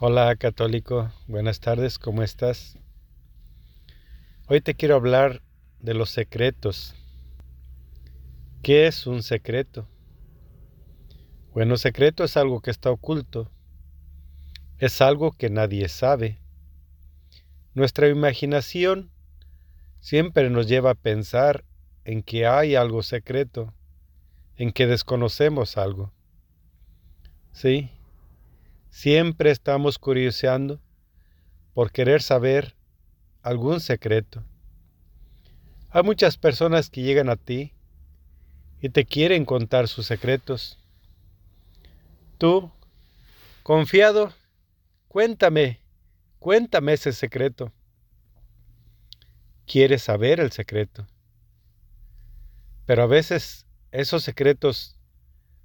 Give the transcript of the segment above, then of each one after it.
Hola católico, buenas tardes, ¿cómo estás? Hoy te quiero hablar de los secretos. ¿Qué es un secreto? Bueno, secreto es algo que está oculto, es algo que nadie sabe. Nuestra imaginación siempre nos lleva a pensar en que hay algo secreto, en que desconocemos algo. Sí, Siempre estamos curioseando por querer saber algún secreto. Hay muchas personas que llegan a ti y te quieren contar sus secretos. Tú, confiado, cuéntame, cuéntame ese secreto. Quieres saber el secreto. Pero a veces esos secretos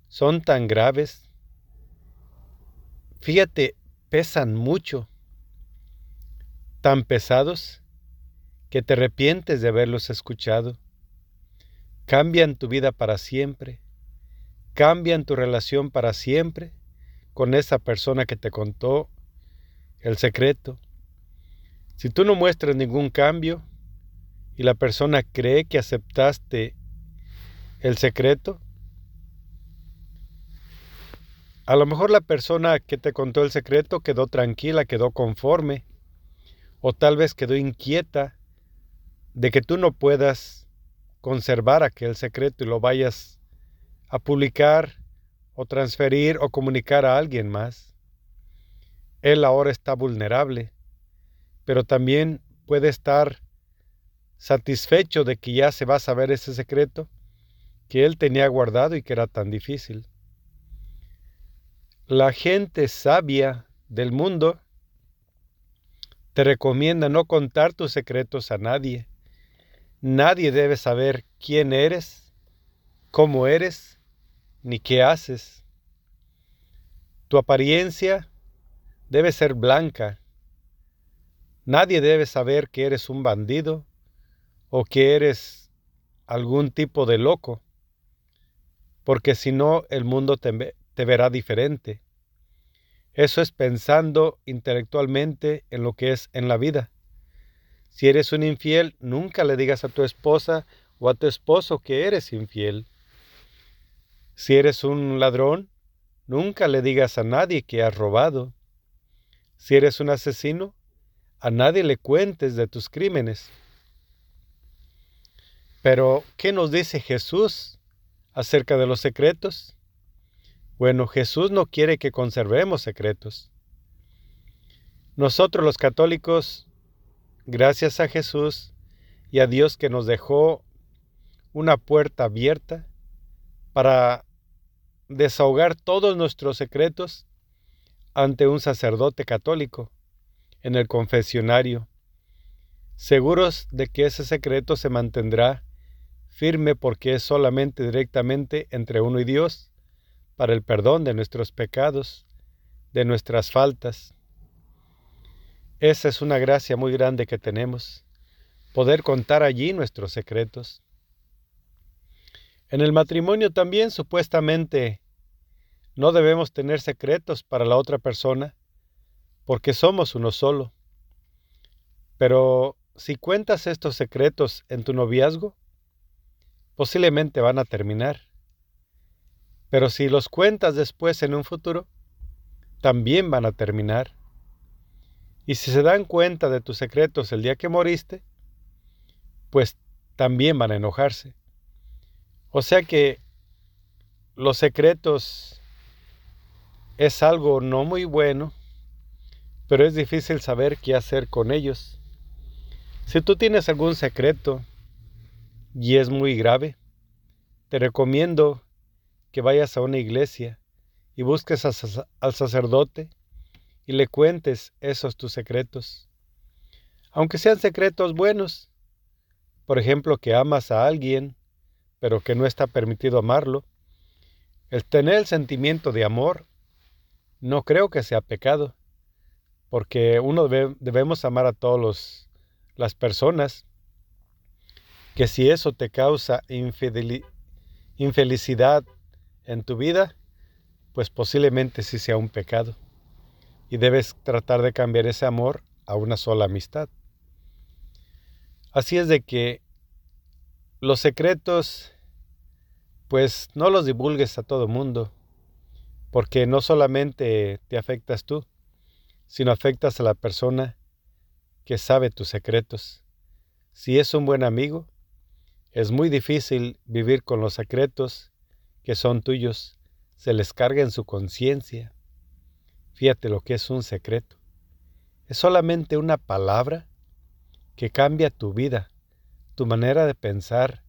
son tan graves Fíjate, pesan mucho, tan pesados que te arrepientes de haberlos escuchado. Cambian tu vida para siempre, cambian tu relación para siempre con esa persona que te contó el secreto. Si tú no muestras ningún cambio y la persona cree que aceptaste el secreto, a lo mejor la persona que te contó el secreto quedó tranquila, quedó conforme, o tal vez quedó inquieta de que tú no puedas conservar aquel secreto y lo vayas a publicar o transferir o comunicar a alguien más. Él ahora está vulnerable, pero también puede estar satisfecho de que ya se va a saber ese secreto que él tenía guardado y que era tan difícil. La gente sabia del mundo te recomienda no contar tus secretos a nadie. Nadie debe saber quién eres, cómo eres, ni qué haces. Tu apariencia debe ser blanca. Nadie debe saber que eres un bandido o que eres algún tipo de loco, porque si no el mundo te, verá diferente. Eso es pensando intelectualmente en lo que es en la vida. Si eres un infiel, nunca le digas a tu esposa o a tu esposo que eres infiel. Si eres un ladrón, nunca le digas a nadie que has robado. Si eres un asesino, a nadie le cuentes de tus crímenes. Pero, ¿qué nos dice Jesús acerca de los secretos? Bueno, Jesús no quiere que conservemos secretos. Nosotros los católicos, gracias a Jesús y a Dios que nos dejó una puerta abierta para desahogar todos nuestros secretos ante un sacerdote católico en el confesionario, seguros de que ese secreto se mantendrá firme porque es solamente directamente entre uno y Dios para el perdón de nuestros pecados, de nuestras faltas. Esa es una gracia muy grande que tenemos, poder contar allí nuestros secretos. En el matrimonio también supuestamente no debemos tener secretos para la otra persona, porque somos uno solo. Pero si cuentas estos secretos en tu noviazgo, posiblemente van a terminar. Pero si los cuentas después en un futuro, también van a terminar. Y si se dan cuenta de tus secretos el día que moriste, pues también van a enojarse. O sea que los secretos es algo no muy bueno, pero es difícil saber qué hacer con ellos. Si tú tienes algún secreto y es muy grave, te recomiendo que vayas a una iglesia y busques al sacerdote y le cuentes esos tus secretos. Aunque sean secretos buenos, por ejemplo, que amas a alguien, pero que no está permitido amarlo, el tener el sentimiento de amor no creo que sea pecado, porque uno debemos amar a todas las personas, que si eso te causa infelicidad en tu vida, pues posiblemente sí sea un pecado. y debes tratar de cambiar ese amor a una sola amistad. Así es de que los secretos, pues no los divulgues a todo mundo, porque no solamente te afectas tú, sino afectas a la persona que sabe tus secretos. Si es un buen amigo, es muy difícil vivir con los secretos que son tuyos, se les carga en su conciencia. Fíjate lo que es un secreto. Es solamente una palabra que cambia tu vida, tu manera de pensar,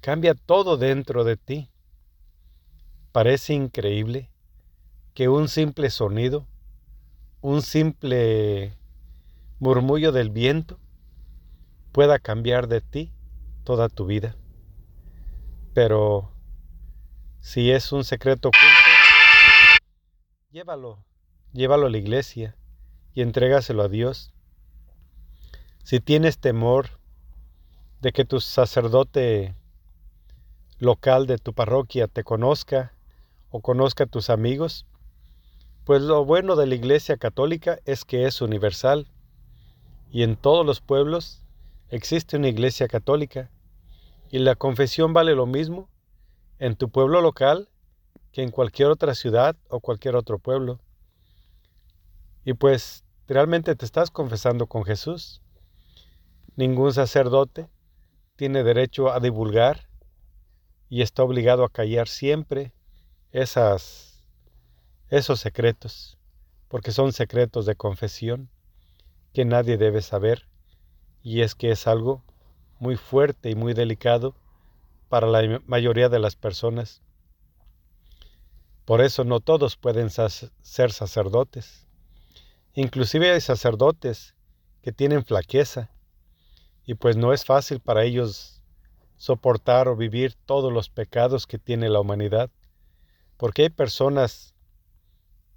cambia todo dentro de ti. Parece increíble que un simple sonido, un simple murmullo del viento pueda cambiar de ti toda tu vida. Pero si es un secreto oculto, llévalo, llévalo a la iglesia y entrégaselo a Dios. Si tienes temor de que tu sacerdote local de tu parroquia te conozca o conozca a tus amigos, pues lo bueno de la Iglesia Católica es que es universal y en todos los pueblos existe una Iglesia Católica y la confesión vale lo mismo en tu pueblo local que en cualquier otra ciudad o cualquier otro pueblo. Y pues realmente te estás confesando con Jesús. Ningún sacerdote tiene derecho a divulgar y está obligado a callar siempre esas, esos secretos, porque son secretos de confesión que nadie debe saber, y es que es algo muy fuerte y muy delicado para la mayoría de las personas. Por eso no todos pueden ser sacerdotes. Inclusive hay sacerdotes que tienen flaqueza y pues no es fácil para ellos soportar o vivir todos los pecados que tiene la humanidad, porque hay personas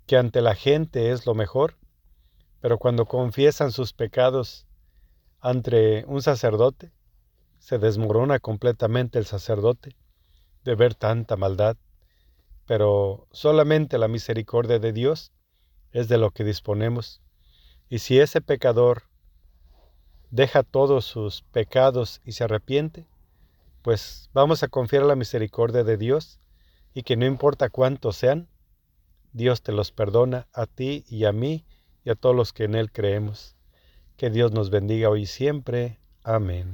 que ante la gente es lo mejor, pero cuando confiesan sus pecados ante un sacerdote, se desmorona completamente el sacerdote de ver tanta maldad, pero solamente la misericordia de Dios es de lo que disponemos. Y si ese pecador deja todos sus pecados y se arrepiente, pues vamos a confiar la misericordia de Dios y que no importa cuántos sean, Dios te los perdona a ti y a mí y a todos los que en Él creemos. Que Dios nos bendiga hoy y siempre. Amén.